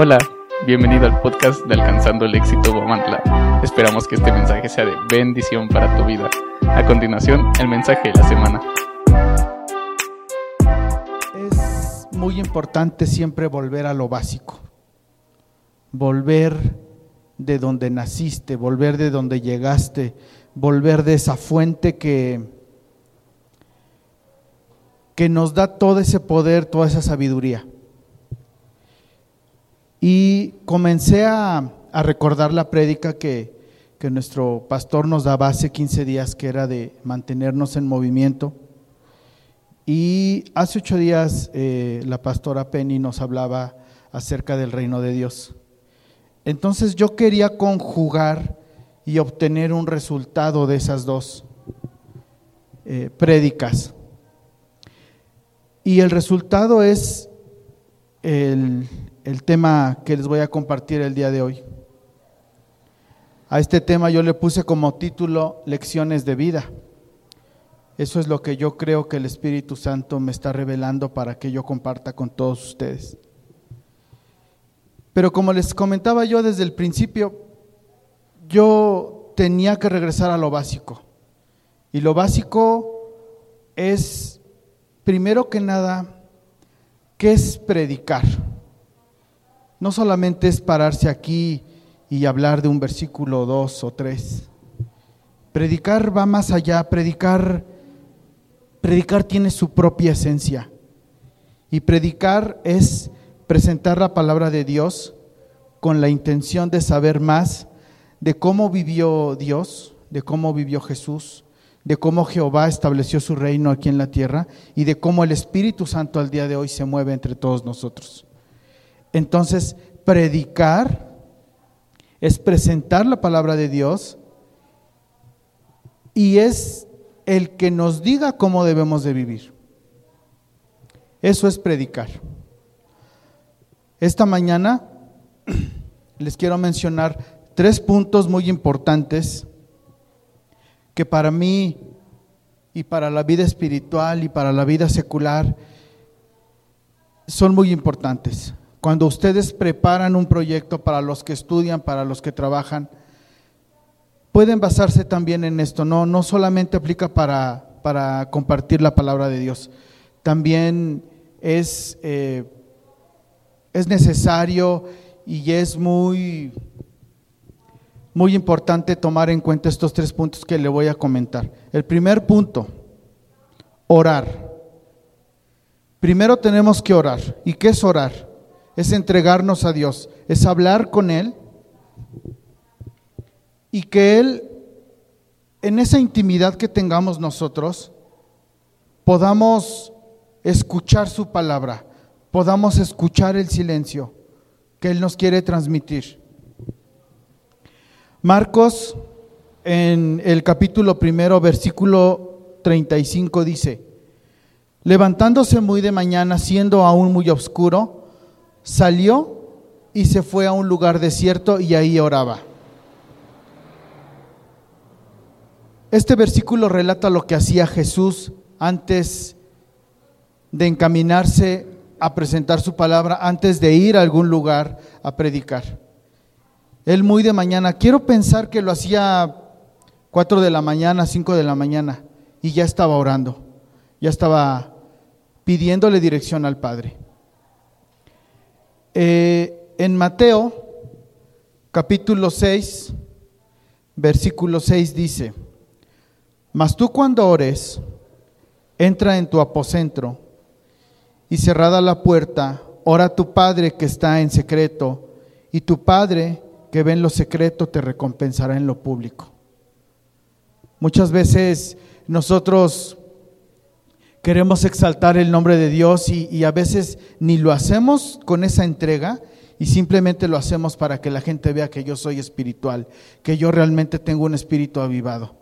Hola, bienvenido al podcast de Alcanzando el Éxito Guamantla. Esperamos que este mensaje sea de bendición para tu vida. A continuación, el mensaje de la semana. Es muy importante siempre volver a lo básico, volver de donde naciste, volver de donde llegaste, volver de esa fuente que, que nos da todo ese poder, toda esa sabiduría. Y comencé a, a recordar la prédica que, que nuestro pastor nos daba hace 15 días, que era de mantenernos en movimiento. Y hace ocho días eh, la pastora Penny nos hablaba acerca del reino de Dios. Entonces yo quería conjugar y obtener un resultado de esas dos eh, prédicas. Y el resultado es el, el tema que les voy a compartir el día de hoy. A este tema yo le puse como título Lecciones de vida. Eso es lo que yo creo que el Espíritu Santo me está revelando para que yo comparta con todos ustedes. Pero como les comentaba yo desde el principio, yo tenía que regresar a lo básico. Y lo básico es, primero que nada, ¿qué es predicar? No solamente es pararse aquí y hablar de un versículo dos o tres. Predicar va más allá, predicar predicar tiene su propia esencia. Y predicar es presentar la palabra de Dios con la intención de saber más de cómo vivió Dios, de cómo vivió Jesús, de cómo Jehová estableció su reino aquí en la tierra y de cómo el Espíritu Santo al día de hoy se mueve entre todos nosotros. Entonces, predicar es presentar la palabra de Dios y es el que nos diga cómo debemos de vivir. Eso es predicar. Esta mañana les quiero mencionar tres puntos muy importantes que para mí y para la vida espiritual y para la vida secular son muy importantes. Cuando ustedes preparan un proyecto para los que estudian, para los que trabajan, pueden basarse también en esto. No, no solamente aplica para, para compartir la palabra de Dios, también es, eh, es necesario y es muy, muy importante tomar en cuenta estos tres puntos que le voy a comentar. El primer punto, orar. Primero tenemos que orar. ¿Y qué es orar? Es entregarnos a Dios, es hablar con Él y que Él, en esa intimidad que tengamos nosotros, podamos escuchar su palabra, podamos escuchar el silencio que Él nos quiere transmitir. Marcos en el capítulo primero, versículo 35 dice, levantándose muy de mañana, siendo aún muy oscuro, salió y se fue a un lugar desierto y ahí oraba. Este versículo relata lo que hacía Jesús antes de encaminarse a presentar su palabra, antes de ir a algún lugar a predicar. Él muy de mañana, quiero pensar que lo hacía cuatro de la mañana, cinco de la mañana, y ya estaba orando, ya estaba pidiéndole dirección al Padre. Eh, en Mateo capítulo 6, versículo 6 dice, mas tú cuando ores, entra en tu aposento y cerrada la puerta, ora a tu Padre que está en secreto, y tu Padre que ve en lo secreto te recompensará en lo público. Muchas veces nosotros queremos exaltar el nombre de Dios y, a veces ni lo hacemos con esa entrega y simplemente lo hacemos para que la gente vea que yo soy espiritual, que yo realmente tengo un espíritu avivado.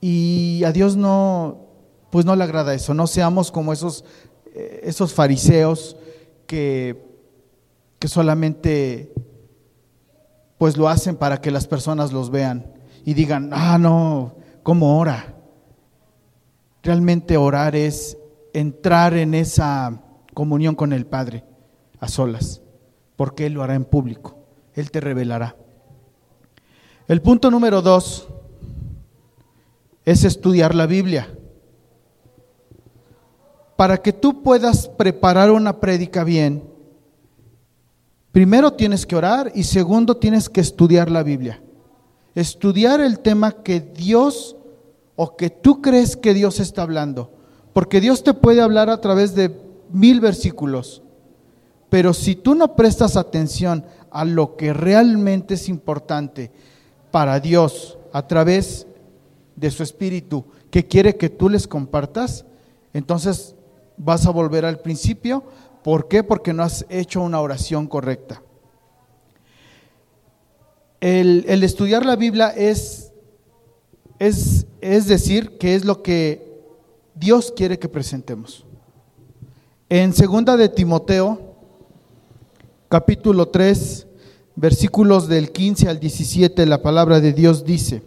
Y a Dios no, pues no le agrada eso, no seamos como esos, eh, esos fariseos que, que solamente pues lo hacen para que las personas los vean y digan, ah, no, ¿cómo ora? Realmente orar es entrar en esa comunión con el Padre a solas. porque Él lo hará en público, Él te revelará. El punto número dos es estudiar la Biblia. Para que tú puedas preparar una prédica bien, primero tienes que orar y segundo tienes que estudiar la Biblia. Estudiar el tema que Dios o que tú crees que Dios está hablando. Porque Dios te puede hablar a través de mil versículos. Pero si tú no prestas atención a lo que realmente es importante para Dios a través de su espíritu que quiere que tú les compartas, entonces vas a volver al principio. ¿Por qué? Porque no has hecho una oración correcta. El, el estudiar la Biblia es, es, decir, que es lo que Dios quiere que presentemos. En segunda de Timoteo, capítulo 3, versículos del 15 al 17, la palabra de Dios dice,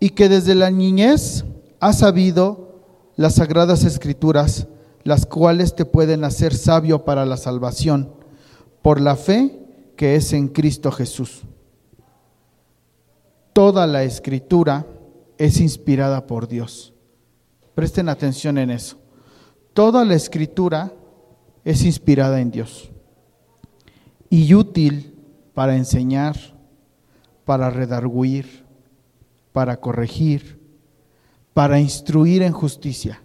y que desde la niñez has sabido las sagradas escrituras, las cuales te pueden hacer sabio para la salvación, por la fe que es en Cristo Jesús. Toda la escritura es inspirada por Dios. Presten atención en eso. Toda la escritura es inspirada en Dios y útil para enseñar, para redarguir, para corregir, para instruir en justicia,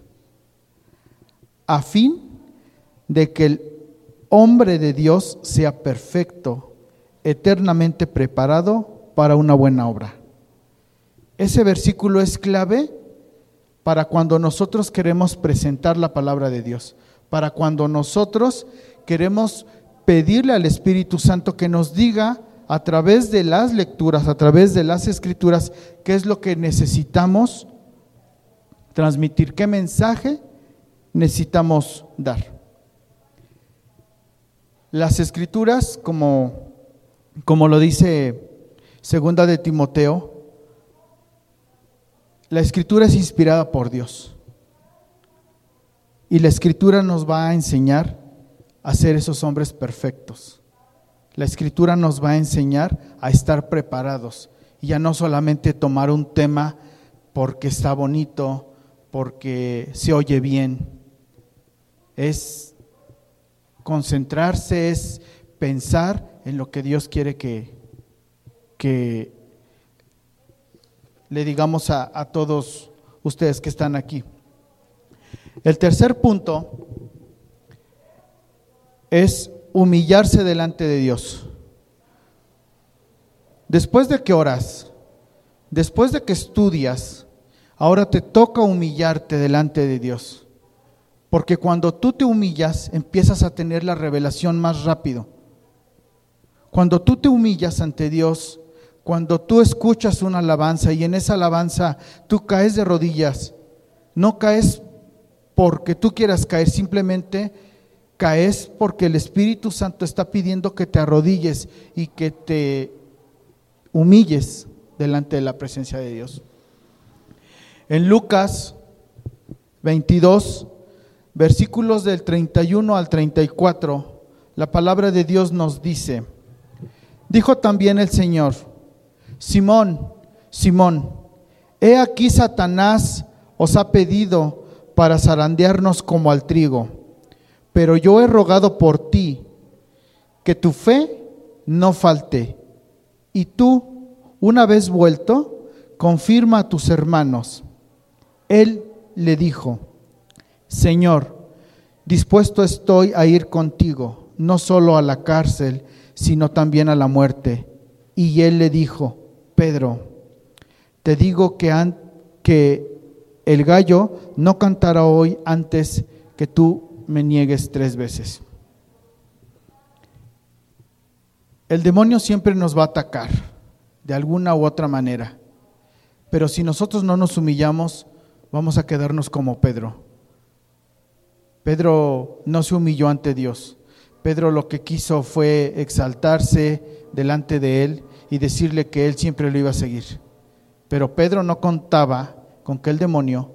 a fin de que el hombre de Dios sea perfecto, eternamente preparado para una buena obra. Ese versículo es clave para cuando nosotros queremos presentar la palabra de Dios, para cuando nosotros queremos pedirle al Espíritu Santo que nos diga a través de las lecturas, a través de las escrituras, qué es lo que necesitamos transmitir, qué mensaje necesitamos dar. Las escrituras, como, como lo dice segunda de Timoteo, la escritura es inspirada por Dios. Y la escritura nos va a enseñar a ser esos hombres perfectos. La escritura nos va a enseñar a estar preparados y ya no solamente tomar un tema porque está bonito, porque se oye bien. Es concentrarse, es pensar en lo que Dios quiere que, que le digamos a, a todos ustedes que están aquí. El tercer punto es humillarse delante de Dios. Después de que oras, después de que estudias, ahora te toca humillarte delante de Dios. Porque cuando tú te humillas, empiezas a tener la revelación más rápido. Cuando tú te humillas ante Dios, cuando tú escuchas una alabanza y en esa alabanza tú caes de rodillas, no caes porque tú quieras caer, simplemente caes porque el Espíritu Santo está pidiendo que te arrodilles y que te humilles delante de la presencia de Dios. En Lucas 22, versículos del 31 al 34, la palabra de Dios nos dice, dijo también el Señor, Simón, Simón, he aquí Satanás os ha pedido para zarandearnos como al trigo pero yo he rogado por ti que tu fe no falte. Y tú, una vez vuelto, confirma a tus hermanos. Él le dijo, Señor, dispuesto estoy a ir contigo, no solo a la cárcel, sino también a la muerte. Y él le dijo, Pedro, te digo que, que el gallo no cantará hoy antes que tú me niegues tres veces. El demonio siempre nos va a atacar de alguna u otra manera, pero si nosotros no nos humillamos, vamos a quedarnos como Pedro. Pedro no se humilló ante Dios. Pedro lo que quiso fue exaltarse delante de él y decirle que él siempre lo iba a seguir. Pero Pedro no contaba con que el demonio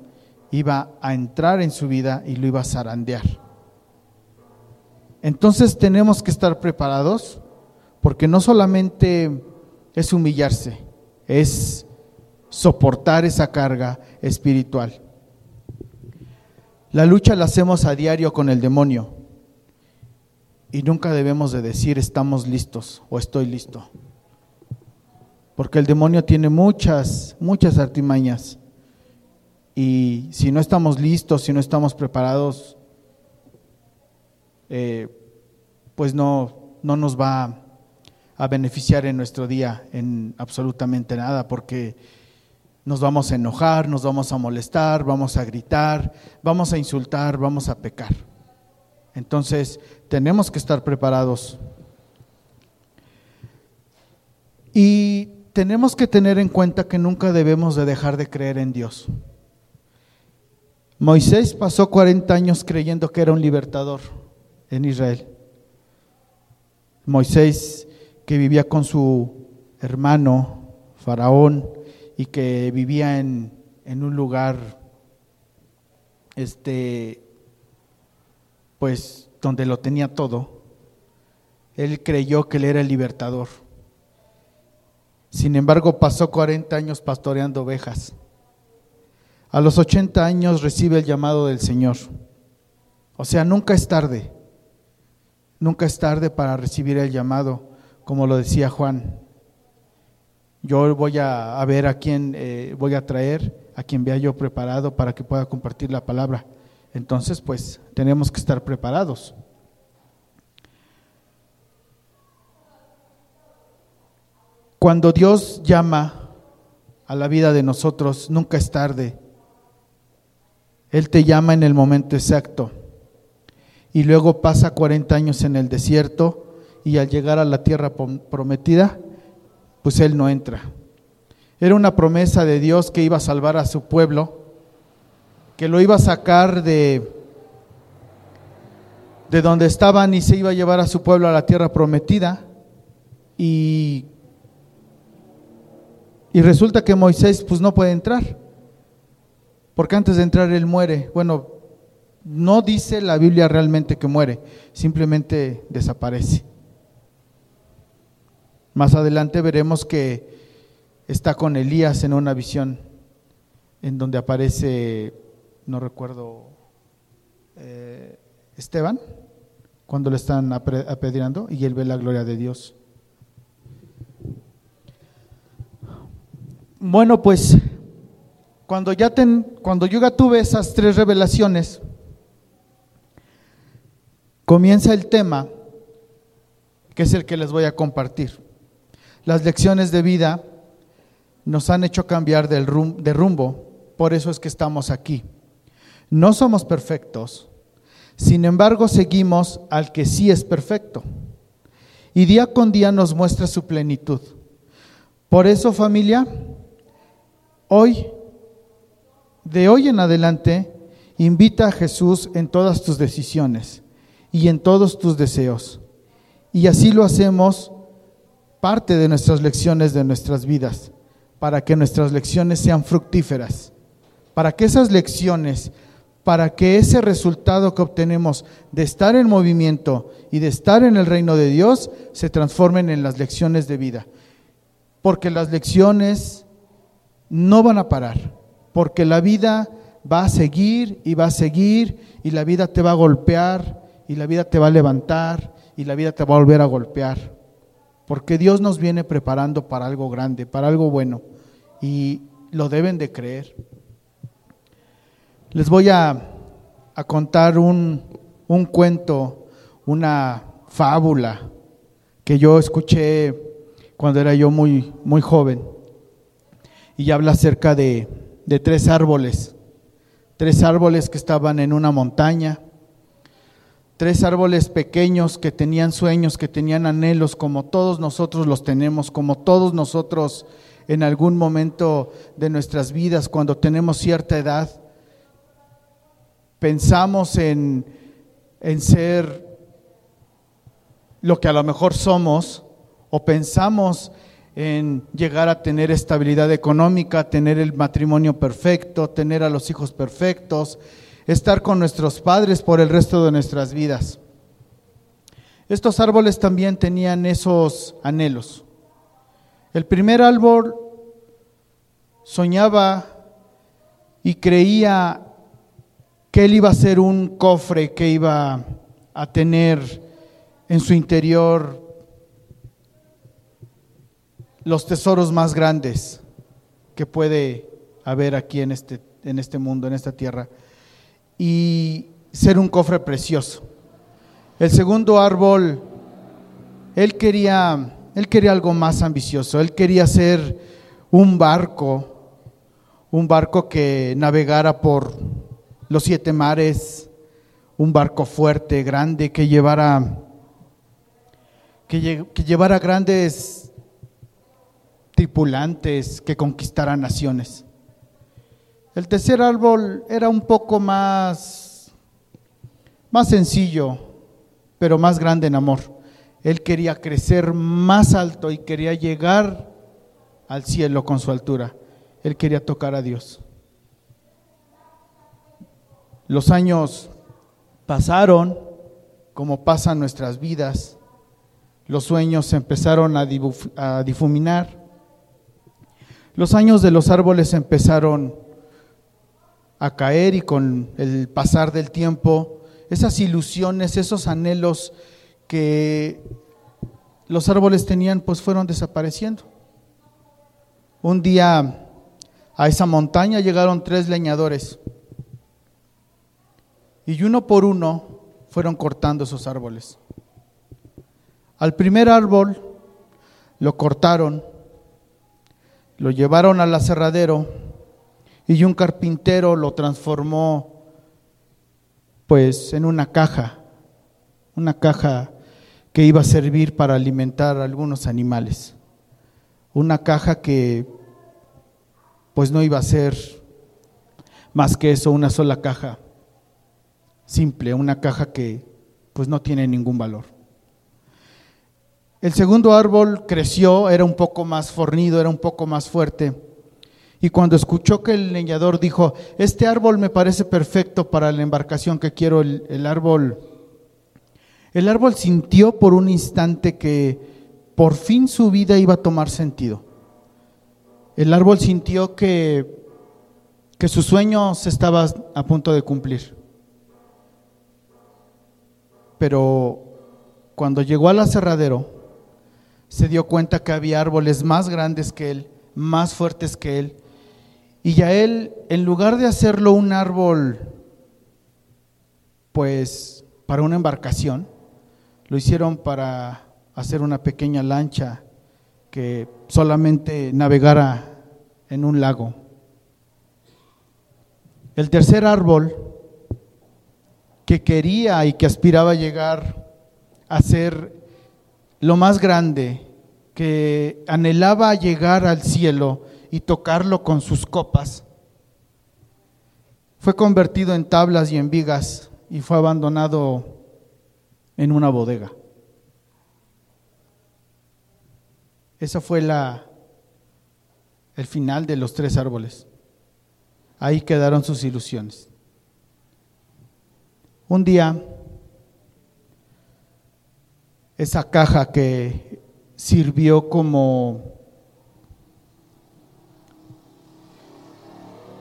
iba a entrar en su vida y lo iba a zarandear. Entonces tenemos que estar preparados porque no solamente es humillarse, es soportar esa carga espiritual. La lucha la hacemos a diario con el demonio y nunca debemos de decir estamos listos o estoy listo. Porque el demonio tiene muchas, muchas artimañas. Y si no estamos listos, si no estamos preparados, eh, pues no, no nos va a beneficiar en nuestro día en absolutamente nada, porque nos vamos a enojar, nos vamos a molestar, vamos a gritar, vamos a insultar, vamos a pecar. Entonces, tenemos que estar preparados. Y tenemos que tener en cuenta que nunca debemos de dejar de creer en Dios. Moisés pasó 40 años creyendo que era un libertador en Israel. Moisés que vivía con su hermano Faraón y que vivía en, en un lugar este pues donde lo tenía todo, él creyó que él era el libertador. Sin embargo, pasó 40 años pastoreando ovejas. A los 80 años recibe el llamado del Señor. O sea, nunca es tarde. Nunca es tarde para recibir el llamado, como lo decía Juan. Yo voy a, ver a quién eh, voy a traer, a quien vea yo preparado para que pueda compartir la palabra. Entonces, pues tenemos que estar preparados. Cuando Dios llama a la vida de nosotros, nunca es tarde. Él te llama en el momento exacto. Y luego pasa 40 años en el desierto y al llegar a la tierra prometida, pues Él no entra. Era una promesa de Dios que iba a salvar a su pueblo que lo iba a sacar de, de donde estaban y se iba a llevar a su pueblo a la tierra prometida. Y, y resulta que Moisés pues no puede entrar, porque antes de entrar él muere. Bueno, no dice la Biblia realmente que muere, simplemente desaparece. Más adelante veremos que está con Elías en una visión en donde aparece no recuerdo, eh, Esteban, cuando le están apedreando y él ve la gloria de Dios. Bueno, pues cuando ya, ten, cuando yo ya tuve esas tres revelaciones, comienza el tema que es el que les voy a compartir. Las lecciones de vida nos han hecho cambiar del de rumbo, por eso es que estamos aquí. No somos perfectos, sin embargo seguimos al que sí es perfecto. Y día con día nos muestra su plenitud. Por eso familia, hoy, de hoy en adelante, invita a Jesús en todas tus decisiones y en todos tus deseos. Y así lo hacemos parte de nuestras lecciones de nuestras vidas, para que nuestras lecciones sean fructíferas, para que esas lecciones para que ese resultado que obtenemos de estar en movimiento y de estar en el reino de Dios se transformen en las lecciones de vida. Porque las lecciones no van a parar, porque la vida va a seguir y va a seguir y la vida te va a golpear y la vida te va a levantar y la vida te va a volver a golpear. Porque Dios nos viene preparando para algo grande, para algo bueno y lo deben de creer. Les voy a, contar un, un cuento, una fábula que yo escuché cuando era yo muy, muy joven. Y habla acerca de, de tres árboles, tres árboles que estaban en una montaña, tres árboles pequeños que tenían sueños, que tenían anhelos, como todos nosotros los tenemos, como todos nosotros en algún momento de nuestras vidas, cuando tenemos cierta edad, pensamos en, ser lo que a lo mejor somos o pensamos en llegar a tener estabilidad económica, tener el matrimonio perfecto, tener a los hijos perfectos, estar con nuestros padres por el resto de nuestras vidas. Estos árboles también tenían esos anhelos. El primer árbol soñaba y creía que él iba a ser un cofre que iba a tener en su interior los tesoros más grandes que puede haber aquí en este, en este mundo, en esta tierra, y ser un cofre precioso. El segundo árbol, él quería, él quería algo más ambicioso, él quería ser un barco, un barco que navegara por los siete mares, un barco fuerte, grande, que llevara, que, que llevara grandes tripulantes, que conquistara naciones. El tercer árbol era un poco más, más sencillo, pero más grande en amor. Él quería crecer más alto y quería llegar al cielo con su altura. Él quería tocar a Dios. Los años pasaron como pasan nuestras vidas. Los sueños se empezaron a difuminar. Los años de los árboles empezaron a caer y con el pasar del tiempo, esas ilusiones, esos anhelos que los árboles tenían, pues fueron desapareciendo. Un día a esa montaña llegaron tres leñadores y uno por uno fueron cortando esos árboles. Al primer árbol lo cortaron, lo llevaron al aserradero y un carpintero lo transformó pues en una caja, una caja que iba a servir para alimentar a algunos animales, una caja que pues no iba a ser más que eso, una sola caja simple, una caja que pues no tiene ningún valor. El segundo árbol creció, era un poco más fornido, era un poco más fuerte. Y cuando escuchó que el leñador dijo, este árbol me parece perfecto para la embarcación que quiero, el, árbol, el árbol sintió por un instante que por fin su vida iba a tomar sentido. El árbol sintió que, que su sueño se estaba a punto de cumplir. Pero cuando llegó al aserradero, se dio cuenta que había árboles más grandes que él, más fuertes que él. Y ya él, en lugar de hacerlo un árbol, pues para una embarcación, lo hicieron para hacer una pequeña lancha que solamente navegara en un lago. El tercer árbol que quería y que aspiraba a llegar a ser lo más grande, que anhelaba llegar al cielo y tocarlo con sus copas, fue convertido en tablas y en vigas y fue abandonado en una bodega. Esa fue la el final de los tres árboles. Ahí quedaron sus ilusiones. Un día, esa caja que sirvió como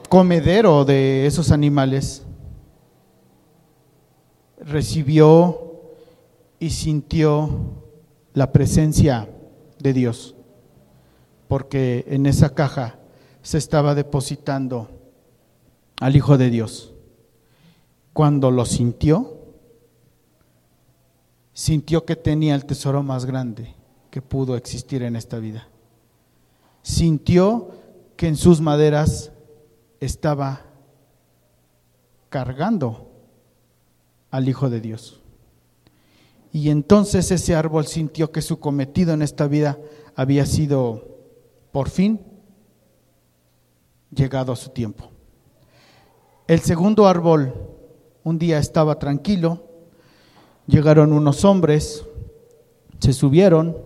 comedero de esos animales, recibió y sintió la presencia de Dios, porque en esa caja se estaba depositando al Hijo de Dios. Cuando lo sintió, sintió que tenía el tesoro más grande que pudo existir en esta vida. Sintió que en sus maderas estaba cargando al Hijo de Dios. Y entonces ese árbol sintió que su cometido en esta vida había sido por fin llegado a su tiempo. El segundo árbol un día estaba tranquilo, llegaron unos hombres, se subieron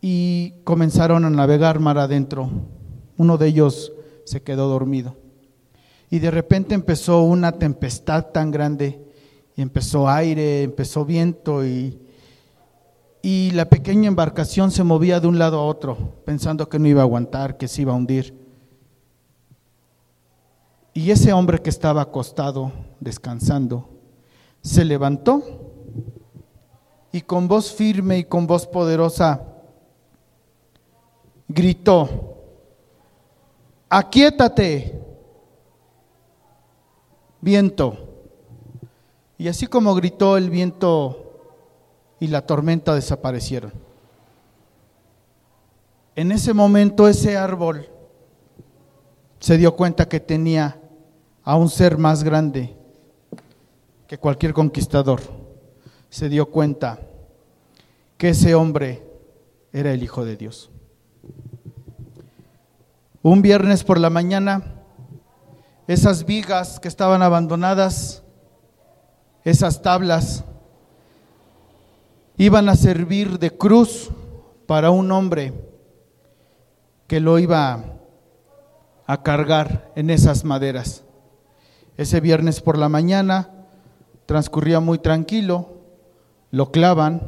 y comenzaron a navegar mar adentro. Uno de ellos se quedó dormido. Y de repente empezó una tempestad tan grande y empezó aire, empezó viento y, y la pequeña embarcación se movía de un lado a otro, pensando que no iba a aguantar, que se iba a hundir. Y ese hombre que estaba acostado, descansando, se levantó y con voz firme y con voz poderosa gritó, aquietate, viento. Y así como gritó el viento y la tormenta desaparecieron. En ese momento ese árbol se dio cuenta que tenía a un ser más grande que cualquier conquistador. Se dio cuenta que ese hombre era el Hijo de Dios. Un viernes por la mañana, esas vigas que estaban abandonadas esas tablas iban a servir de cruz para un hombre que lo iba a cargar en esas maderas. Ese viernes por la mañana transcurría muy tranquilo, lo clavan,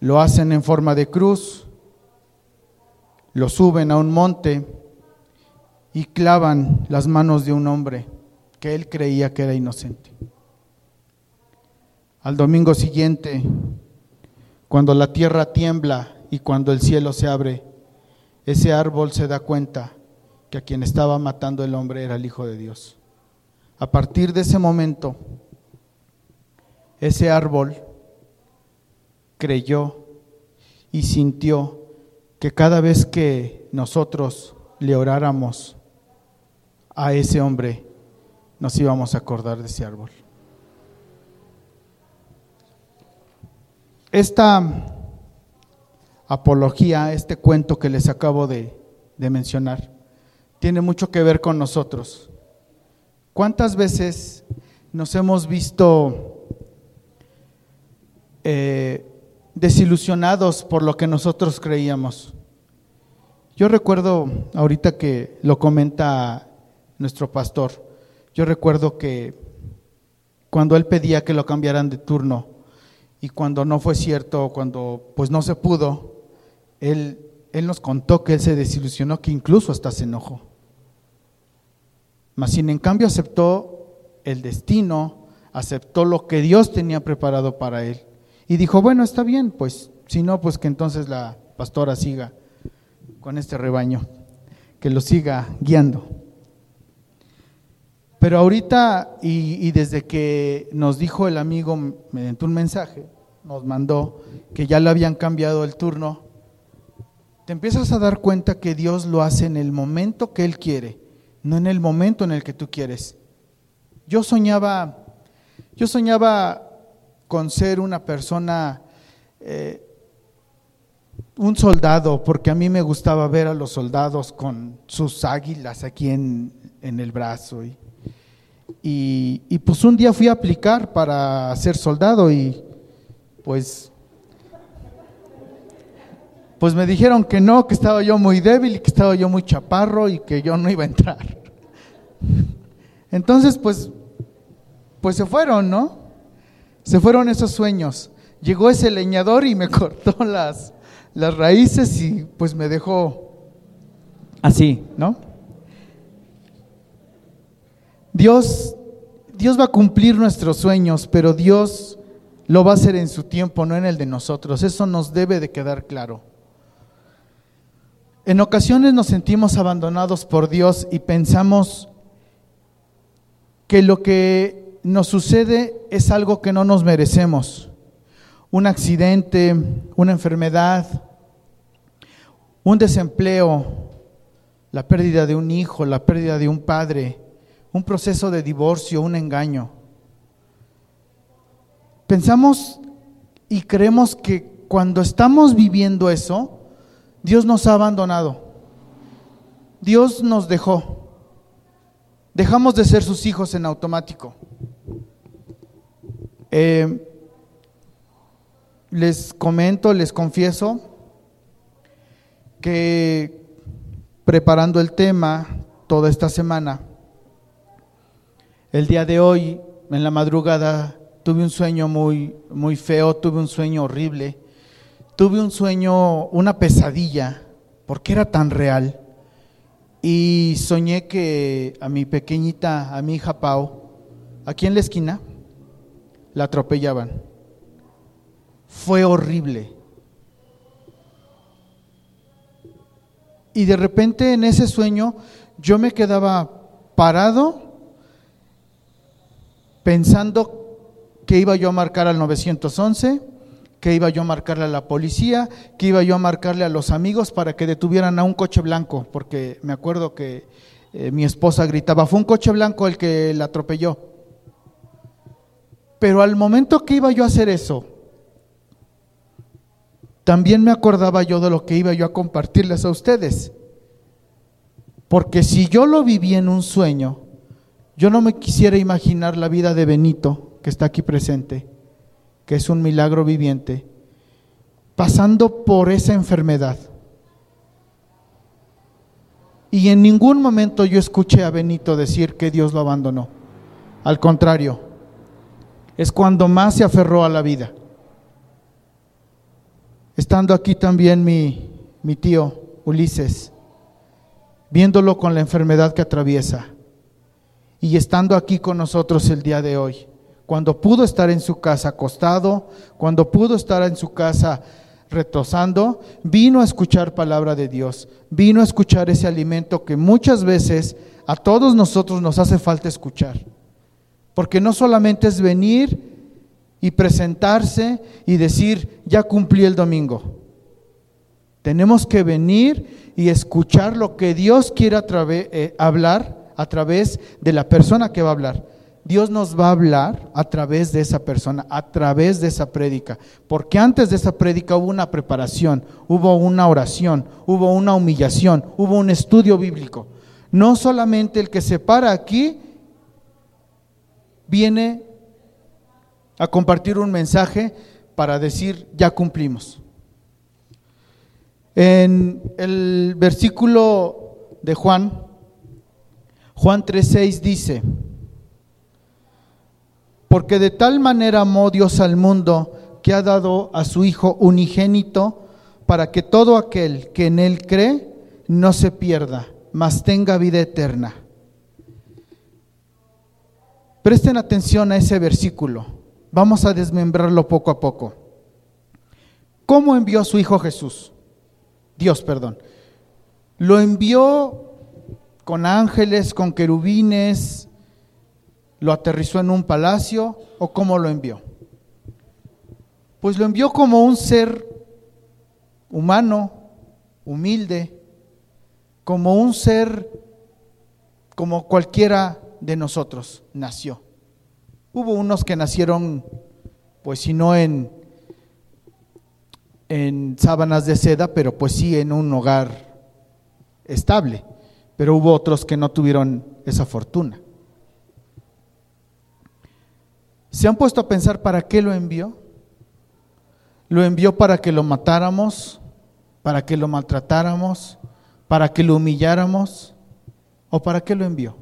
lo hacen en forma de cruz, lo suben a un monte y clavan las manos de un hombre que él creía que era inocente. Al domingo siguiente, cuando la tierra tiembla y cuando el cielo se abre, ese árbol se da cuenta que a quien estaba matando el hombre era el Hijo de Dios. A partir de ese momento, ese árbol creyó y sintió que cada vez que nosotros le oráramos a ese hombre, nos íbamos a acordar de ese árbol. Esta apología, este cuento que les acabo de, mencionar, tiene mucho que ver con nosotros. ¿Cuántas veces nos hemos visto eh, desilusionados por lo que nosotros creíamos? Yo recuerdo, ahorita que lo comenta nuestro pastor, yo recuerdo que cuando él pedía que lo cambiaran de turno, y cuando no fue cierto, cuando pues no se pudo, él, él nos contó que él se desilusionó, que incluso hasta se enojó. Mas sin en cambio aceptó el destino, aceptó lo que Dios tenía preparado para él. Y dijo, bueno, está bien, pues si no, pues que entonces la pastora siga con este rebaño, que lo siga guiando. Pero ahorita, y, y, desde que nos dijo el amigo mediante un mensaje, nos mandó, que ya le habían cambiado el turno, te empiezas a dar cuenta que Dios lo hace en el momento que Él quiere, no en el momento en el que tú quieres. Yo soñaba, yo soñaba con ser una persona, eh, un soldado, porque a mí me gustaba ver a los soldados con sus águilas aquí en, el brazo. Y, y, y pues un día fui a aplicar para ser soldado y pues, pues me dijeron que no, que estaba yo muy débil y que estaba yo muy chaparro y que yo no iba a entrar. Entonces, pues, pues se fueron, ¿no? Se fueron esos sueños. Llegó ese leñador y me cortó las, las raíces y pues me dejó así, ¿no? Dios, Dios va a cumplir nuestros sueños, pero Dios lo va a hacer en su tiempo, no en el de nosotros. Eso nos debe de quedar claro. En ocasiones nos sentimos abandonados por Dios y pensamos que lo que nos sucede es algo que no nos merecemos. Un accidente, una enfermedad, un desempleo, la pérdida de un hijo, la pérdida de un padre, un proceso de divorcio, un engaño. Pensamos y creemos que cuando estamos viviendo eso, Dios nos ha abandonado. Dios nos dejó. Dejamos de ser sus hijos en automático. Eh, les comento, les confieso que preparando el tema toda esta semana, el día de hoy en la madrugada tuve un sueño muy, muy feo, tuve un sueño horrible, tuve un sueño, una pesadilla, porque era tan real. Y soñé que a mi pequeñita, a mi hija Pau, aquí en la esquina, la atropellaban. Fue horrible. Y de repente en ese sueño yo me quedaba parado pensando que iba yo a marcar al 911, que iba yo a marcarle a la policía, que iba yo a marcarle a los amigos para que detuvieran a un coche blanco, porque me acuerdo que eh, mi esposa gritaba, fue un coche blanco el que la atropelló. Pero al momento que iba yo a hacer eso, también me acordaba yo de lo que iba yo a compartirles a ustedes. Porque si yo lo viví en un sueño, yo no me quisiera imaginar la vida de Benito, que está aquí presente, que es un milagro viviente, pasando por esa enfermedad. Y en ningún momento yo escuché a Benito decir que Dios lo abandonó. Al contrario, es cuando más se aferró a la vida. Estando aquí también mi, mi tío Ulises, viéndolo con la enfermedad que atraviesa y estando aquí con nosotros el día de hoy, cuando pudo estar en su casa acostado, cuando pudo estar en su casa retosando, vino a escuchar palabra de Dios, vino a escuchar ese alimento que muchas veces a todos nosotros nos hace falta escuchar. Porque no solamente es venir y presentarse y decir, ya cumplí el domingo. Tenemos que venir y escuchar lo que Dios quiere eh, hablar a través de la persona que va a hablar. Dios nos va a hablar a través de esa persona, a través de esa prédica. Porque antes de esa prédica hubo una preparación, hubo una oración, hubo una humillación, hubo un estudio bíblico. No solamente el que se para aquí viene a compartir un mensaje para decir, ya cumplimos. En el versículo de Juan, Juan 3:6 dice, porque de tal manera amó Dios al mundo que ha dado a su Hijo unigénito para que todo aquel que en Él cree no se pierda, mas tenga vida eterna. Presten atención a ese versículo. Vamos a desmembrarlo poco a poco. ¿Cómo envió a su Hijo Jesús? Dios, perdón. Lo envió con ángeles, con querubines, ¿Lo aterrizó en un palacio o cómo lo envió? Pues lo envió como un ser humano, humilde, como un ser como cualquiera de nosotros nació. Hubo unos que nacieron, pues si no en, en sábanas de seda, pero pues sí en un hogar estable. Pero hubo otros que no tuvieron esa fortuna. ¿Se han puesto a pensar para qué lo envió? ¿Lo envió para que lo matáramos? ¿Para que lo maltratáramos? ¿Para que lo humilláramos? ¿O para qué lo envió?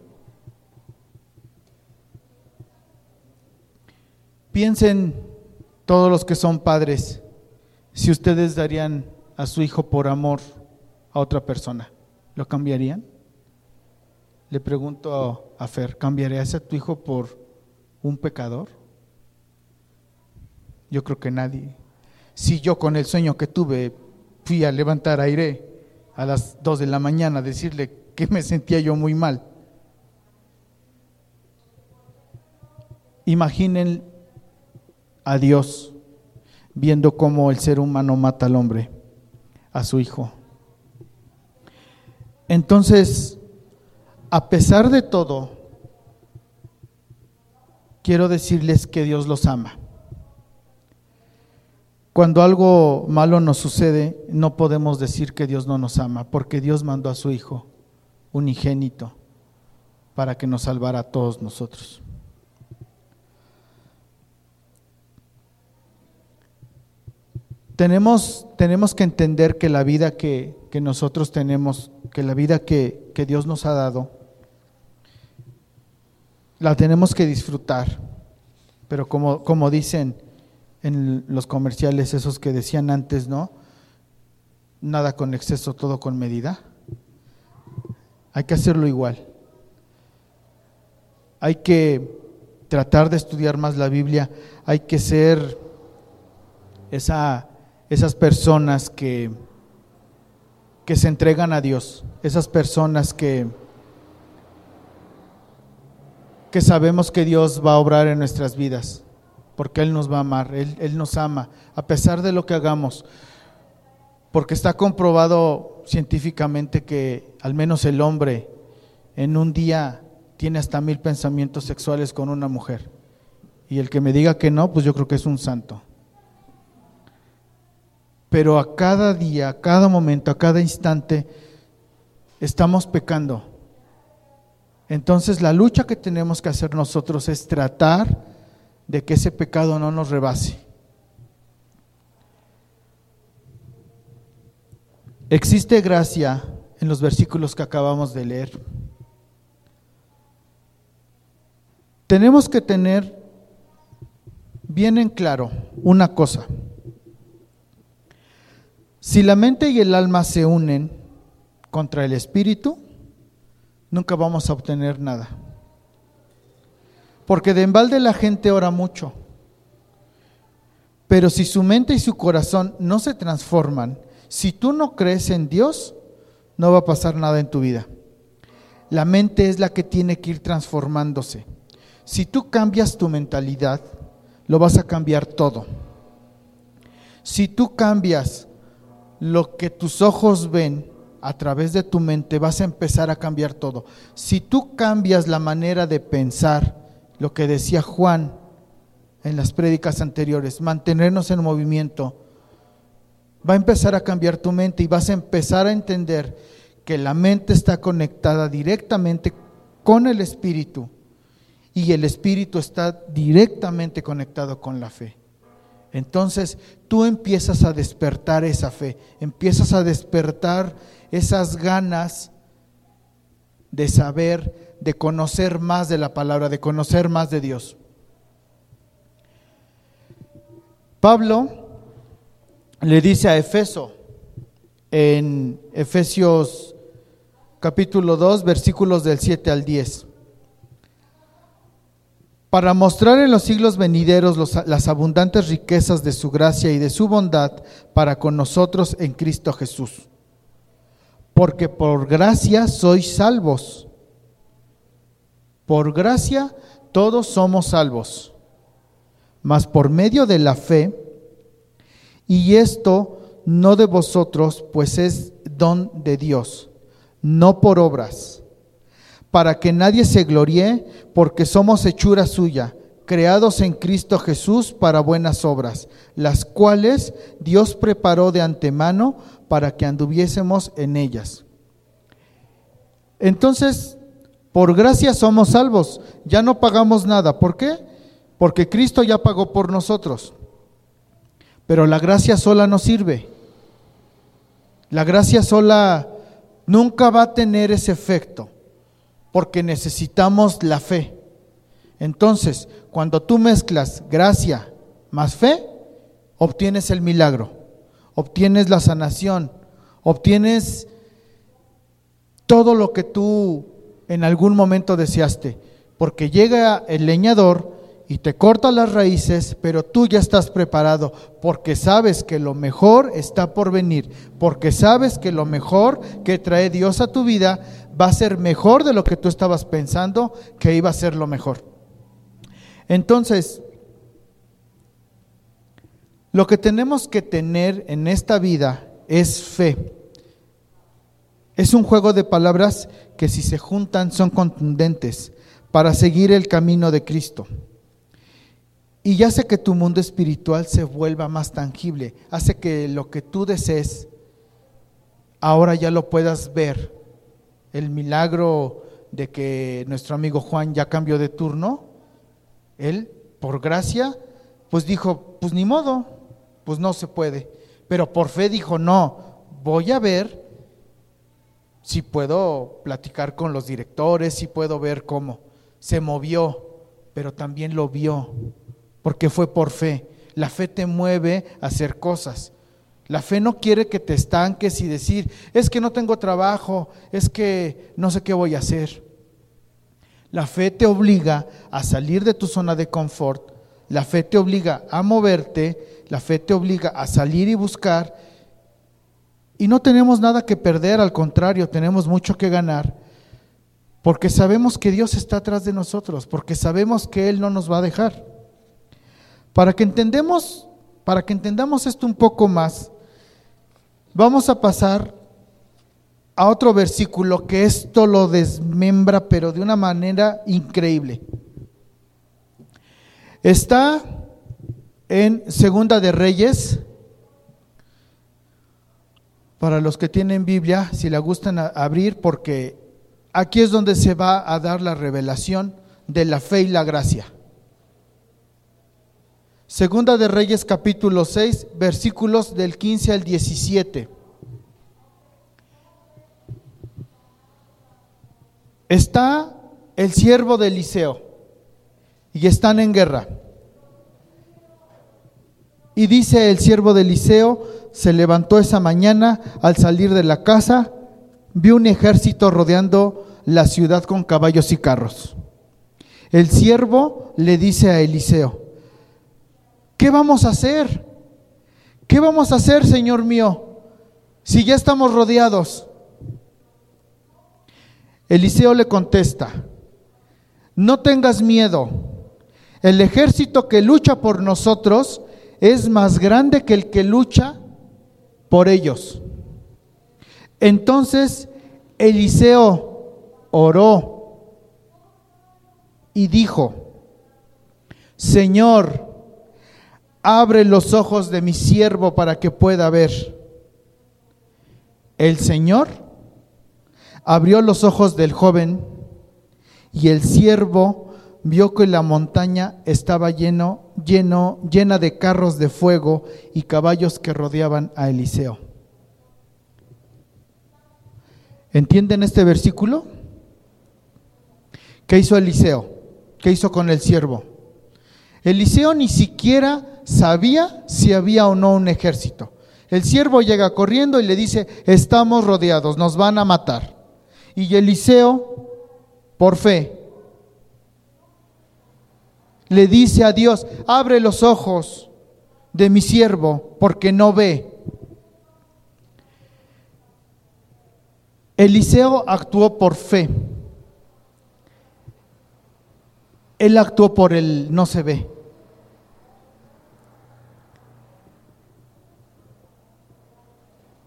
Piensen todos los que son padres, si ustedes darían a su hijo por amor a otra persona, ¿lo cambiarían? Le pregunto a Fer, ¿cambiarías a tu hijo por un pecador? Yo creo que nadie. Si yo con el sueño que tuve fui a levantar aire a las 2 de la mañana a decirle que me sentía yo muy mal. Imaginen a Dios viendo cómo el ser humano mata al hombre, a su hijo. Entonces, a pesar de todo, quiero decirles que Dios los ama. Cuando algo malo nos sucede, no podemos decir que Dios no nos ama, porque Dios mandó a su Hijo unigénito para que nos salvara a todos nosotros. Tenemos, tenemos que entender que la vida que, que nosotros tenemos, que la vida que, que Dios nos ha dado, la tenemos que disfrutar pero como, como dicen en los comerciales, esos que decían antes, ¿no? Nada con exceso, todo con medida. Hay que hacerlo igual. Hay que tratar de estudiar más la Biblia, hay que ser esa, esas personas que, que se entregan a Dios, esas personas que, que sabemos que Dios va a obrar en nuestras vidas, porque Él nos va a amar, Él, Él nos ama, a pesar de lo que hagamos, porque está comprobado científicamente que al menos el hombre en un día tiene hasta mil pensamientos sexuales con una mujer. Y el que me diga que no, pues yo creo que es un santo. Pero a cada día, a cada momento, a cada instante, estamos pecando. Entonces la lucha que tenemos que hacer nosotros es tratar de que ese pecado no nos rebase. Existe gracia en los versículos que acabamos de leer. Tenemos que tener bien en claro una cosa. Si la mente y el alma se unen contra el espíritu, nunca vamos a obtener nada. Porque de embalde la gente ora mucho. Pero si su mente y su corazón no se transforman, si tú no crees en Dios, no va a pasar nada en tu vida. La mente es la que tiene que ir transformándose. Si tú cambias tu mentalidad, lo vas a cambiar todo. Si tú cambias lo que tus ojos ven a través de tu mente, vas a empezar a cambiar todo. Si tú cambias la manera de pensar, lo que decía Juan en las prédicas anteriores, mantenernos en movimiento, va a empezar a cambiar tu mente y vas a empezar a entender que la mente está conectada directamente con el espíritu y el espíritu está directamente conectado con la fe. Entonces tú empiezas a despertar esa fe, empiezas a despertar esas ganas de saber, de conocer más de la palabra, de conocer más de Dios. Pablo le dice a Efeso en Efesios capítulo 2 versículos del 7 al 10 para mostrar en los siglos venideros las abundantes riquezas de su gracia y de su bondad para con nosotros en Cristo Jesús. Porque por gracia sois salvos. Por gracia todos somos salvos, mas por medio de la fe, y esto no de vosotros, pues es don de Dios, no por obras para que nadie se gloríe, porque somos hechura suya, creados en Cristo Jesús para buenas obras, las cuales Dios preparó de antemano para que anduviésemos en ellas. Entonces, por gracia somos salvos, ya no pagamos nada. ¿Por qué? Porque Cristo ya pagó por nosotros. Pero la gracia sola no sirve. La gracia sola nunca va a tener ese efecto porque necesitamos la fe. Entonces, cuando tú mezclas gracia más fe, obtienes el milagro, obtienes la sanación, obtienes todo lo que tú en algún momento deseaste, porque llega el leñador y te corta las raíces, pero tú ya estás preparado, porque sabes que lo mejor está por venir, porque sabes que lo mejor que trae Dios a tu vida va a ser mejor de lo que tú estabas pensando que iba a ser lo mejor. Entonces, lo que tenemos que tener en esta vida es fe. Es un juego de palabras que si se juntan son contundentes para seguir el camino de Cristo. Y ya hace que tu mundo espiritual se vuelva más tangible, hace que lo que tú desees ahora ya lo puedas ver el milagro de que nuestro amigo Juan ya cambió de turno, él, por gracia, pues dijo, pues ni modo, pues no se puede. Pero por fe dijo, no, voy a ver si puedo platicar con los directores, si puedo ver cómo. Se movió, pero también lo vio, porque fue por fe. La fe te mueve a hacer cosas. La fe no quiere que te estanques y decir, es que no tengo trabajo, es que no sé qué voy a hacer. La fe te obliga a salir de tu zona de confort, la fe te obliga a moverte, la fe te obliga a salir y buscar. Y no tenemos nada que perder, al contrario, tenemos mucho que ganar, porque sabemos que Dios está atrás de nosotros, porque sabemos que Él no nos va a dejar. Para que entendemos, para que entendamos esto un poco más, vamos a pasar a otro versículo que esto lo desmembra, pero de una manera increíble. Está en Segunda de Reyes. Para los que tienen Biblia, si la gustan abrir, porque aquí es donde se va a dar la revelación de la fe y la gracia. Segunda de Reyes capítulo 6, versículos del 15 al 17. Está el siervo de Eliseo y están en guerra. Y dice el siervo de Eliseo, se levantó esa mañana al salir de la casa, vio un ejército rodeando la ciudad con caballos y carros. El siervo le dice a Eliseo, ¿qué vamos a hacer? ¿Qué vamos a hacer, Señor mío, si ya estamos rodeados? Eliseo le contesta, no tengas miedo, el ejército que lucha por nosotros es más grande que el que lucha por ellos. Entonces Eliseo oró y dijo, Señor, abre los ojos de mi siervo para que pueda ver. El Señor abrió los ojos del joven y el siervo vio que la montaña estaba lleno, lleno, llena de carros de fuego y caballos que rodeaban a Eliseo. ¿Entienden este versículo? ¿Qué hizo Eliseo? ¿Qué hizo con el siervo? Eliseo ni siquiera sabía si había o no un ejército. El siervo llega corriendo y le dice, estamos rodeados, nos van a matar. Y Eliseo, por fe, le dice a Dios, abre los ojos de mi siervo porque no ve. Eliseo actuó por fe. Él actuó por el no se ve.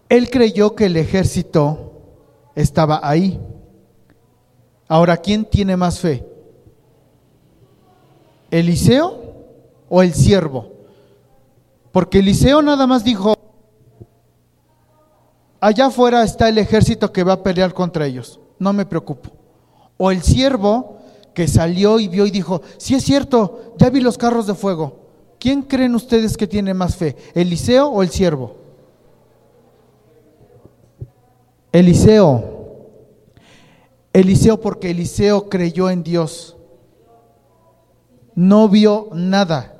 Él creyó que el ejército estaba ahí. Ahora, ¿quién tiene más fe? ¿Eliseo o el siervo? Porque Eliseo nada más dijo, allá afuera está el ejército que va a pelear contra ellos, no me preocupo. O el siervo que salió y vio y dijo, si es cierto, ya vi los carros de fuego. ¿Quién creen ustedes que tiene más fe, Eliseo o el siervo? Eliseo. Eliseo porque Eliseo creyó en Dios. No vio nada.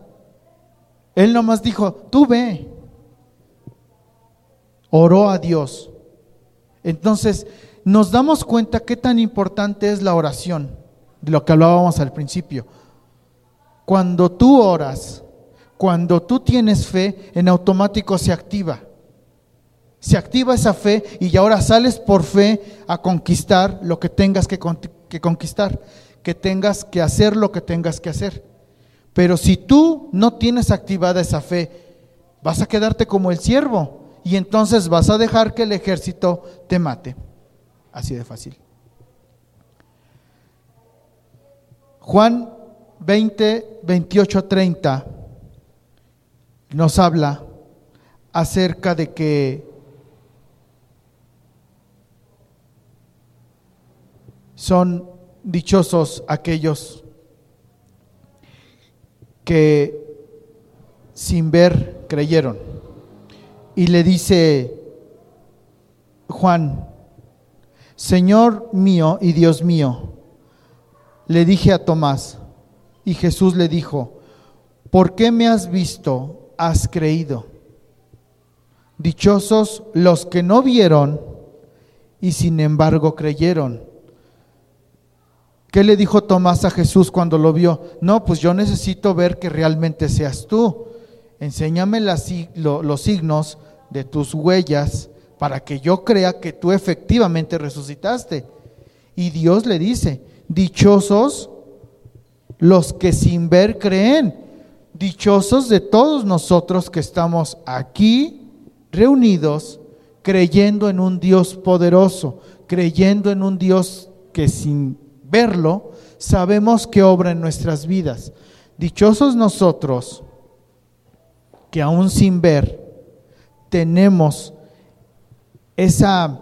Él nomás dijo, tú ve. Oró a Dios. Entonces, nos damos cuenta qué tan importante es la oración, de lo que hablábamos al principio. Cuando tú oras, cuando tú tienes fe, en automático se activa. Se activa esa fe y ahora sales por fe a conquistar lo que tengas que, conquistar, que tengas que hacer lo que tengas que hacer. Pero si tú no tienes activada esa fe, vas a quedarte como el siervo y entonces vas a dejar que el ejército te mate. Así de fácil. Juan 20, 28, 30 nos habla acerca de que Son dichosos aquellos que sin ver creyeron. Y le dice Juan, Señor mío y Dios mío, le dije a Tomás, y Jesús le dijo, ¿por qué me has visto? Has creído. Dichosos los que no vieron y sin embargo creyeron. ¿Qué le dijo Tomás a Jesús cuando lo vio? No, pues yo necesito ver que realmente seas tú. Enséñame los signos de tus huellas para que yo crea que tú efectivamente resucitaste. Y Dios le dice, dichosos los que sin ver creen, dichosos de todos nosotros que estamos aquí reunidos creyendo en un Dios poderoso, creyendo en un Dios que sin verlo sabemos que obra en nuestras vidas. Dichosos nosotros que aún sin ver tenemos esa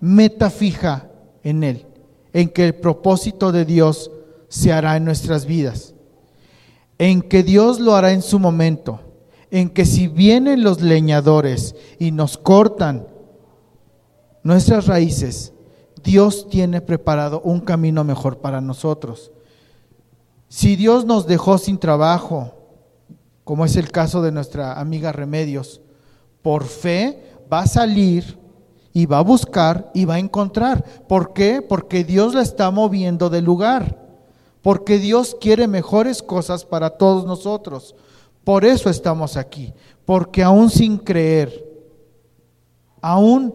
meta fija en Él, en que el propósito de Dios se hará en nuestras vidas, en que Dios lo hará en su momento, en que si vienen los leñadores y nos cortan nuestras raíces, Dios tiene preparado un camino mejor para nosotros. Si Dios nos dejó sin trabajo, como es el caso de nuestra amiga Remedios, por fe va a salir y va a buscar y va a encontrar. ¿Por qué? Porque Dios la está moviendo de lugar. Porque Dios quiere mejores cosas para todos nosotros. Por eso estamos aquí. Porque aún sin creer, aún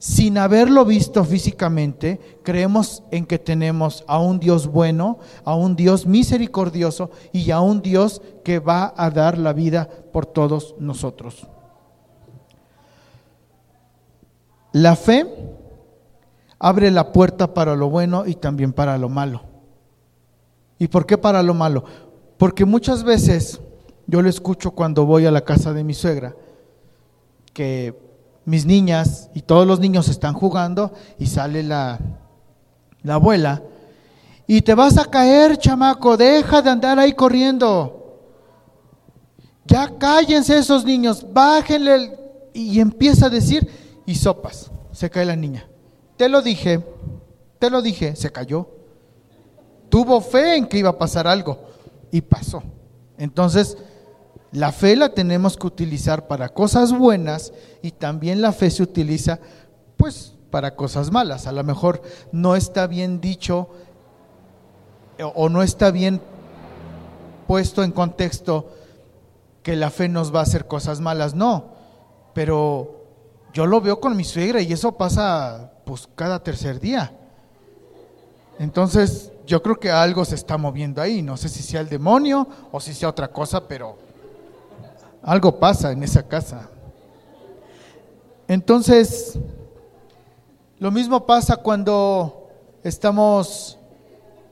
sin haberlo visto físicamente, creemos en que tenemos a un Dios bueno, a un Dios misericordioso y a un Dios que va a dar la vida por todos nosotros. La fe abre la puerta para lo bueno y también para lo malo. ¿Y por qué para lo malo? Porque muchas veces yo lo escucho cuando voy a la casa de mi suegra, que mis niñas y todos los niños están jugando y sale la, la abuela y te vas a caer, chamaco, deja de andar ahí corriendo. Ya cállense esos niños, bájenle y empieza a decir y sopas. Se cae la niña. Te lo dije, te lo dije, se cayó. Tuvo fe en que iba a pasar algo y pasó. Entonces, la fe la tenemos que utilizar para cosas buenas y también la fe se utiliza pues para cosas malas. A lo mejor no está bien dicho o no está bien puesto en contexto que la fe nos va a hacer cosas malas, no, pero yo lo veo con mi suegra y eso pasa pues cada tercer día. Entonces, yo creo que algo se está moviendo ahí, no sé si sea el demonio o si sea otra cosa, pero algo pasa en esa casa. Entonces, lo mismo pasa cuando estamos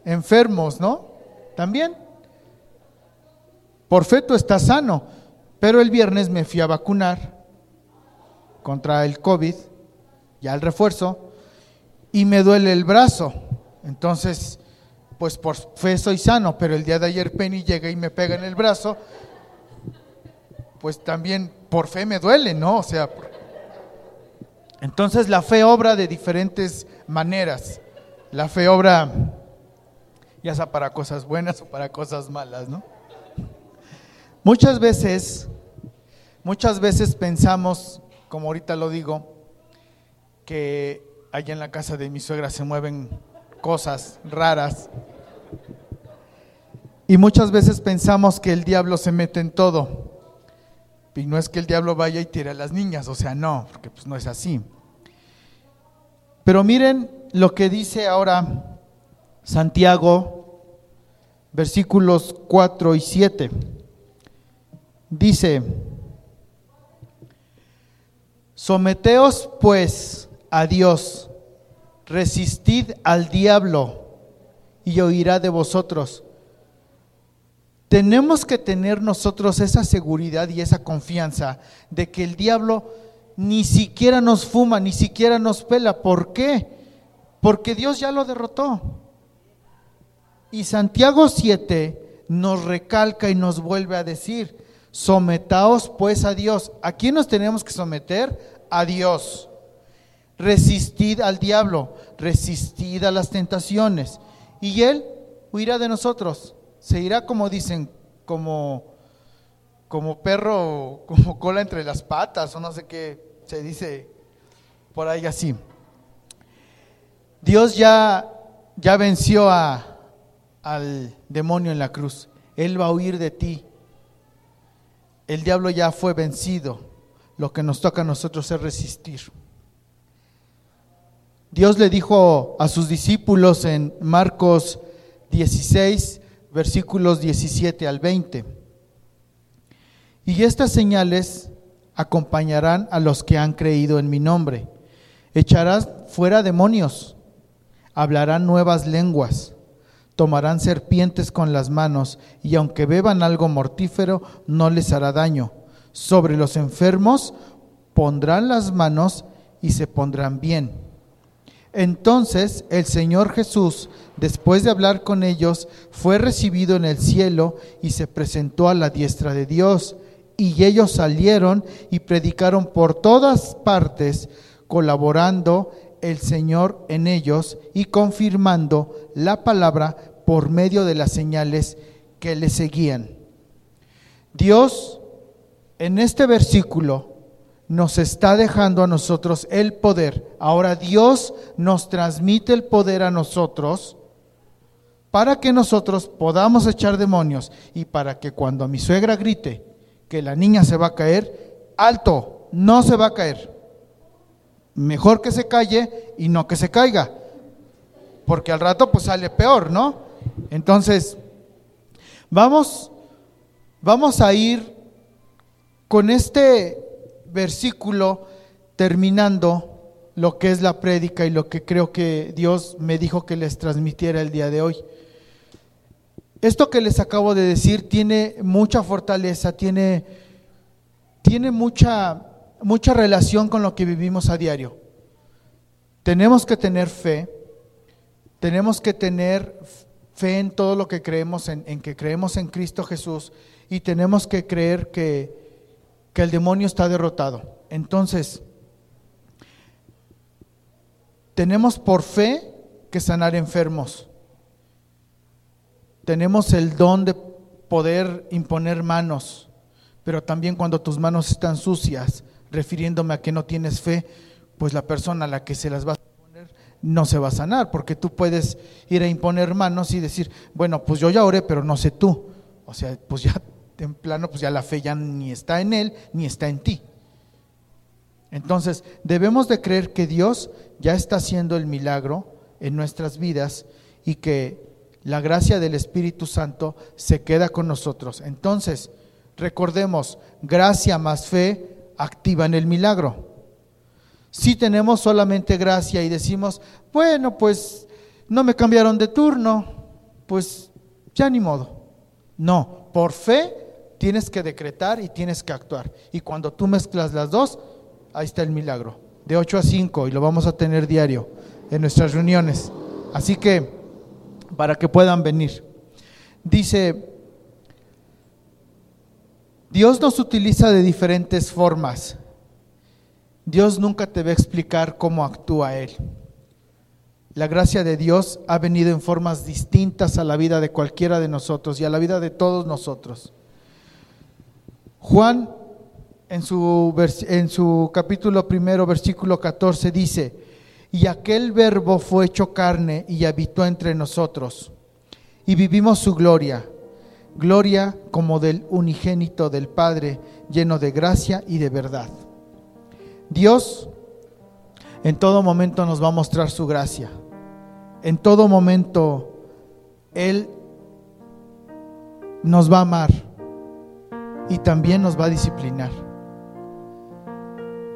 enfermos, ¿no? También. Por fe tú estás sano, pero el viernes me fui a vacunar contra el COVID, ya el refuerzo, y me duele el brazo. Entonces, pues por fe soy sano, pero el día de ayer Penny llega y me pega en el brazo, pues también por fe me duele, ¿no? O sea, entonces la fe obra de diferentes maneras. La fe obra ya sea para cosas buenas o para cosas malas, ¿no? Muchas veces, muchas veces pensamos como ahorita lo digo, que allá en la casa de mi suegra se mueven cosas raras. Y muchas veces pensamos que el diablo se mete en todo. Y no es que el diablo vaya y tire a las niñas, o sea, no, porque pues no es así. Pero miren lo que dice ahora Santiago, versículos 4 y 7. Dice, Someteos pues a Dios, resistid al diablo y oirá de vosotros. Tenemos que tener nosotros esa seguridad y esa confianza de que el diablo ni siquiera nos fuma, ni siquiera nos pela. ¿Por qué? Porque Dios ya lo derrotó. Y Santiago 7 nos recalca y nos vuelve a decir, Sometaos pues a Dios. ¿A quién nos tenemos que someter? A Dios. Resistid al diablo, resistid a las tentaciones. Y Él huirá de nosotros. Se irá como dicen, como como perro, como cola entre las patas, o no sé qué se dice por ahí así. Dios ya, ya venció a, al demonio en la cruz. Él va a huir de ti. El diablo ya fue vencido. Lo que nos toca a nosotros es resistir. Dios le dijo a sus discípulos en Marcos 16, versículos 17 al 20. Y estas señales acompañarán a los que han creído en mi nombre. Echarás fuera demonios, hablarán nuevas lenguas, tomarán serpientes con las manos, y aunque beban algo mortífero, no les hará daño. Sobre los enfermos pondrán las manos y se pondrán bien. Entonces el Señor Jesús, después de hablar con ellos, fue recibido en el cielo y se presentó a la diestra de Dios. Y ellos salieron y predicaron por todas partes, colaborando el Señor en ellos y confirmando la palabra por medio de las señales que le seguían. Dios en este versículo nos está dejando a nosotros el poder. Ahora Dios nos transmite el poder a nosotros para que nosotros podamos echar demonios y para que cuando mi suegra grite que la niña se va a caer, alto, no se va a caer. Mejor que se calle y no que se caiga, porque al rato pues sale peor, ¿no? Entonces, vamos, vamos a ir con este versículo terminando lo que es la prédica y lo que creo que Dios me dijo que les transmitiera el día de hoy. Esto que les acabo de decir tiene mucha fortaleza, tiene, tiene mucha, mucha relación con lo que vivimos a diario. Tenemos que tener fe, tenemos que tener fe en todo lo que creemos, en, en que creemos en Cristo Jesús y tenemos que creer que que el demonio está derrotado. Entonces, tenemos por fe que sanar enfermos. Tenemos el don de poder imponer manos, pero también cuando tus manos están sucias, refiriéndome a que no tienes fe, pues la persona a la que se las va a poner no se va a sanar, porque tú puedes ir a imponer manos y decir, bueno, pues yo ya oré, pero no sé tú. O sea, pues ya en plano, pues ya la fe ya ni está en él, ni está en ti. Entonces, debemos de creer que Dios ya está haciendo el milagro en nuestras vidas y que la gracia del Espíritu Santo se queda con nosotros. Entonces, recordemos, gracia más fe activan el milagro. Si tenemos solamente gracia y decimos, bueno, pues no me cambiaron de turno, pues ya ni modo. No, por fe tienes que decretar y tienes que actuar. Y cuando tú mezclas las dos, ahí está el milagro. De 8 a 5 y lo vamos a tener diario en nuestras reuniones. Así que, para que puedan venir. Dice, Dios nos utiliza de diferentes formas. Dios nunca te va a explicar cómo actúa Él. La gracia de Dios ha venido en formas distintas a la vida de cualquiera de nosotros y a la vida de todos nosotros. Juan en su, en su capítulo primero, versículo 14 dice, y aquel verbo fue hecho carne y habitó entre nosotros, y vivimos su gloria, gloria como del unigénito del Padre, lleno de gracia y de verdad. Dios en todo momento nos va a mostrar su gracia. En todo momento Él nos va a amar y también nos va a disciplinar.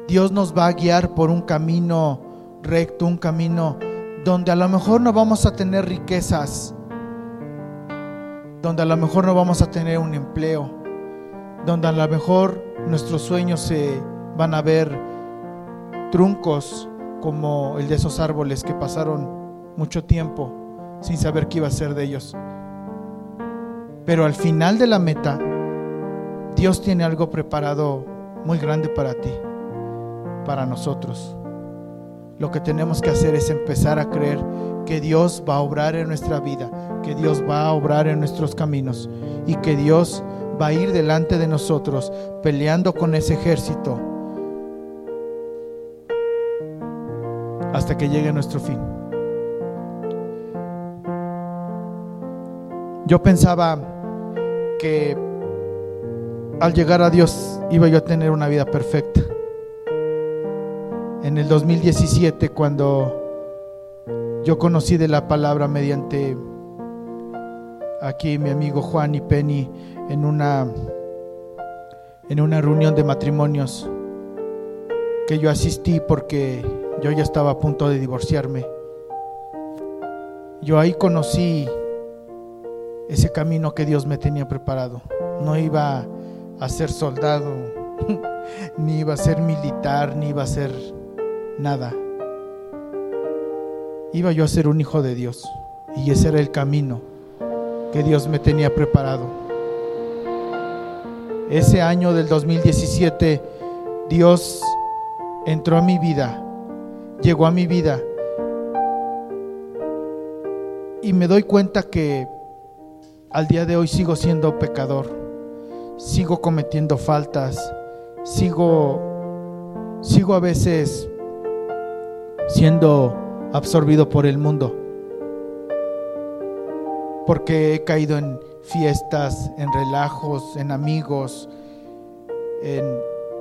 Dios nos va a guiar por un camino recto, un camino donde a lo mejor no vamos a tener riquezas, donde a lo mejor no vamos a tener un empleo, donde a lo mejor nuestros sueños se van a ver truncos como el de esos árboles que pasaron mucho tiempo sin saber qué iba a ser de ellos. Pero al final de la meta, Dios tiene algo preparado muy grande para ti, para nosotros. Lo que tenemos que hacer es empezar a creer que Dios va a obrar en nuestra vida, que Dios va a obrar en nuestros caminos y que Dios va a ir delante de nosotros peleando con ese ejército hasta que llegue nuestro fin. Yo pensaba que al llegar a Dios iba yo a tener una vida perfecta. En el 2017, cuando yo conocí de la palabra mediante aquí mi amigo Juan y Penny en una en una reunión de matrimonios que yo asistí porque yo ya estaba a punto de divorciarme. Yo ahí conocí ese camino que Dios me tenía preparado. No iba a ser soldado, ni iba a ser militar, ni iba a ser nada. Iba yo a ser un hijo de Dios y ese era el camino que Dios me tenía preparado. Ese año del 2017 Dios entró a mi vida, llegó a mi vida y me doy cuenta que al día de hoy sigo siendo pecador, sigo cometiendo faltas, sigo, sigo a veces siendo absorbido por el mundo, porque he caído en fiestas, en relajos, en amigos, en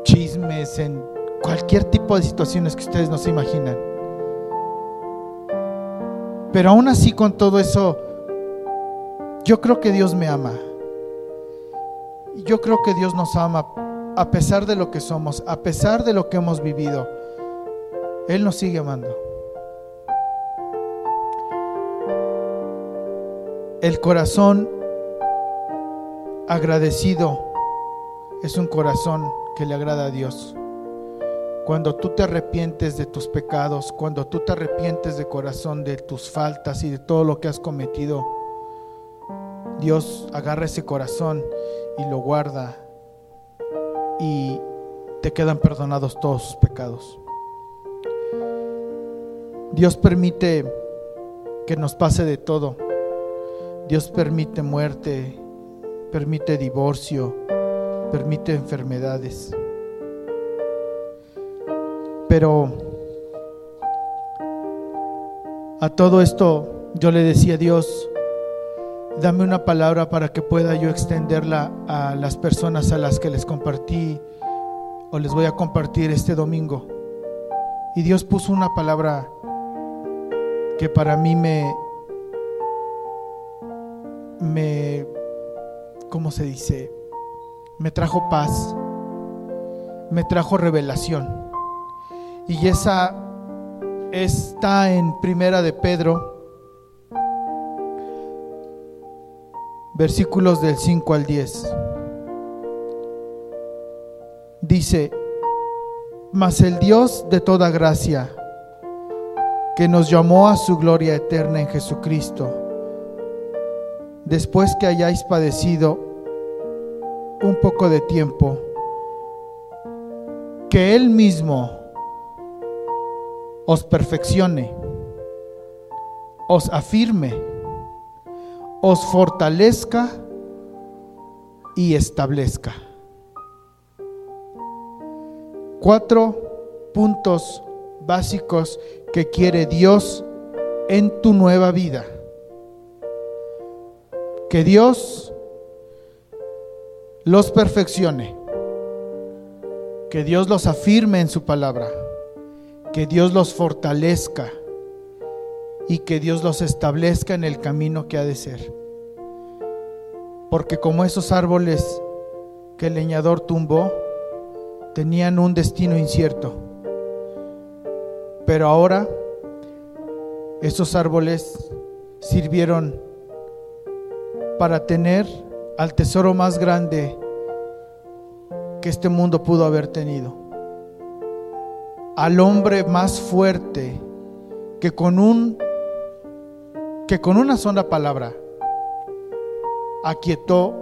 chismes, en cualquier tipo de situaciones que ustedes no se imaginan. Pero aún así con todo eso, yo creo que Dios me ama. Yo creo que Dios nos ama a pesar de lo que somos, a pesar de lo que hemos vivido. Él nos sigue amando. El corazón agradecido es un corazón que le agrada a Dios. Cuando tú te arrepientes de tus pecados, cuando tú te arrepientes de corazón de tus faltas y de todo lo que has cometido, Dios agarra ese corazón y lo guarda y te quedan perdonados todos sus pecados. Dios permite que nos pase de todo. Dios permite muerte, permite divorcio, permite enfermedades. Pero a todo esto yo le decía a Dios, dame una palabra para que pueda yo extenderla a las personas a las que les compartí o les voy a compartir este domingo. Y Dios puso una palabra que para mí me, me, ¿cómo se dice? Me trajo paz, me trajo revelación. Y esa está en Primera de Pedro versículos del 5 al 10. Dice, mas el Dios de toda gracia, que nos llamó a su gloria eterna en Jesucristo, después que hayáis padecido un poco de tiempo, que Él mismo os perfeccione, os afirme, os fortalezca y establezca. Cuatro puntos básicos que quiere Dios en tu nueva vida. Que Dios los perfeccione. Que Dios los afirme en su palabra. Que Dios los fortalezca y que Dios los establezca en el camino que ha de ser. Porque como esos árboles que el leñador tumbó, tenían un destino incierto. Pero ahora esos árboles sirvieron para tener al tesoro más grande que este mundo pudo haber tenido. Al hombre más fuerte que con un que con una sola palabra aquietó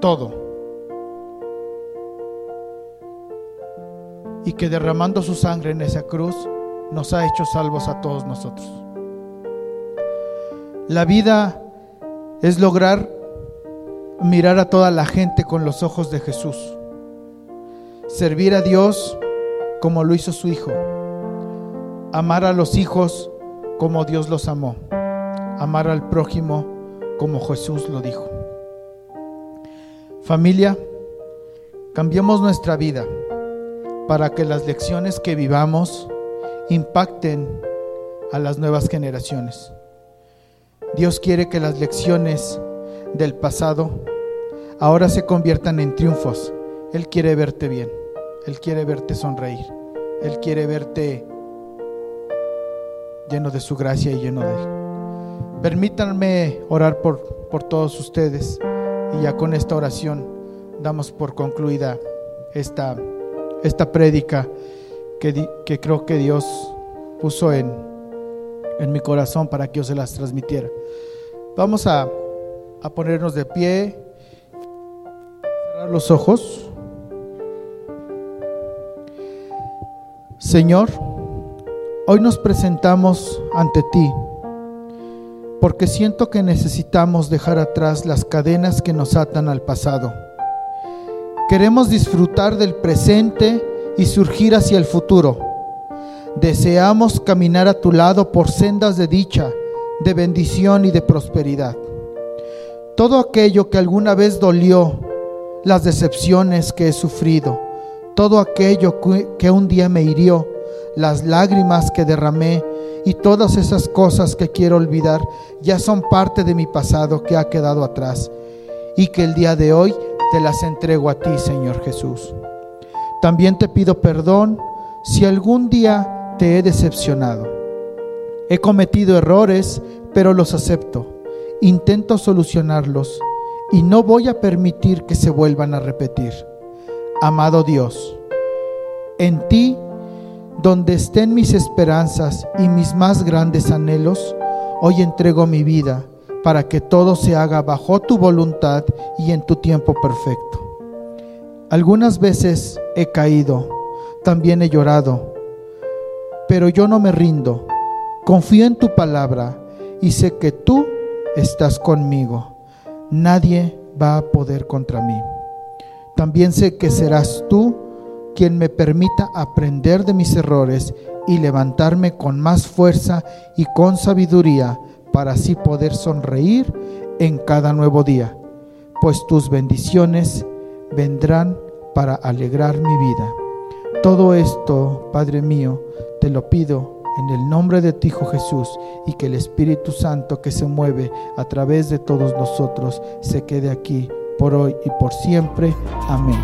todo y que derramando su sangre en esa cruz nos ha hecho salvos a todos nosotros. La vida es lograr mirar a toda la gente con los ojos de Jesús, servir a Dios como lo hizo su Hijo, amar a los hijos como Dios los amó, amar al prójimo como Jesús lo dijo. Familia, cambiemos nuestra vida para que las lecciones que vivamos impacten a las nuevas generaciones. Dios quiere que las lecciones del pasado ahora se conviertan en triunfos. Él quiere verte bien, Él quiere verte sonreír, Él quiere verte lleno de su gracia y lleno de Él. Permítanme orar por, por todos ustedes y ya con esta oración damos por concluida esta, esta prédica que, creo que Dios puso en, en mi corazón para que yo se las transmitiera. Vamos a, a ponernos de pie, cerrar los ojos. Señor, hoy nos presentamos ante ti porque siento que necesitamos dejar atrás las cadenas que nos atan al pasado. Queremos disfrutar del presente y surgir hacia el futuro. Deseamos caminar a tu lado por sendas de dicha, de bendición y de prosperidad. Todo aquello que alguna vez dolió, las decepciones que he sufrido, todo aquello que un día me hirió, las lágrimas que derramé y todas esas cosas que quiero olvidar ya son parte de mi pasado que ha quedado atrás y que el día de hoy te las entrego a ti, Señor Jesús. También te pido perdón si algún día te he decepcionado. He cometido errores, pero los acepto. Intento solucionarlos y no voy a permitir que se vuelvan a repetir. Amado Dios, en ti donde estén mis esperanzas y mis más grandes anhelos, hoy entrego mi vida para que todo se haga bajo tu voluntad y en tu tiempo perfecto. Algunas veces he caído, también he llorado, pero yo no me rindo. Confío en tu palabra y sé que tú estás conmigo. Nadie va a poder contra mí. También sé que serás tú quien me permita aprender de mis errores y levantarme con más fuerza y con sabiduría para así poder sonreír en cada nuevo día, pues tus bendiciones vendrán para alegrar mi vida. Todo esto, Padre mío, te lo pido en el nombre de tu Hijo Jesús y que el Espíritu Santo que se mueve a través de todos nosotros se quede aquí por hoy y por siempre. Amén.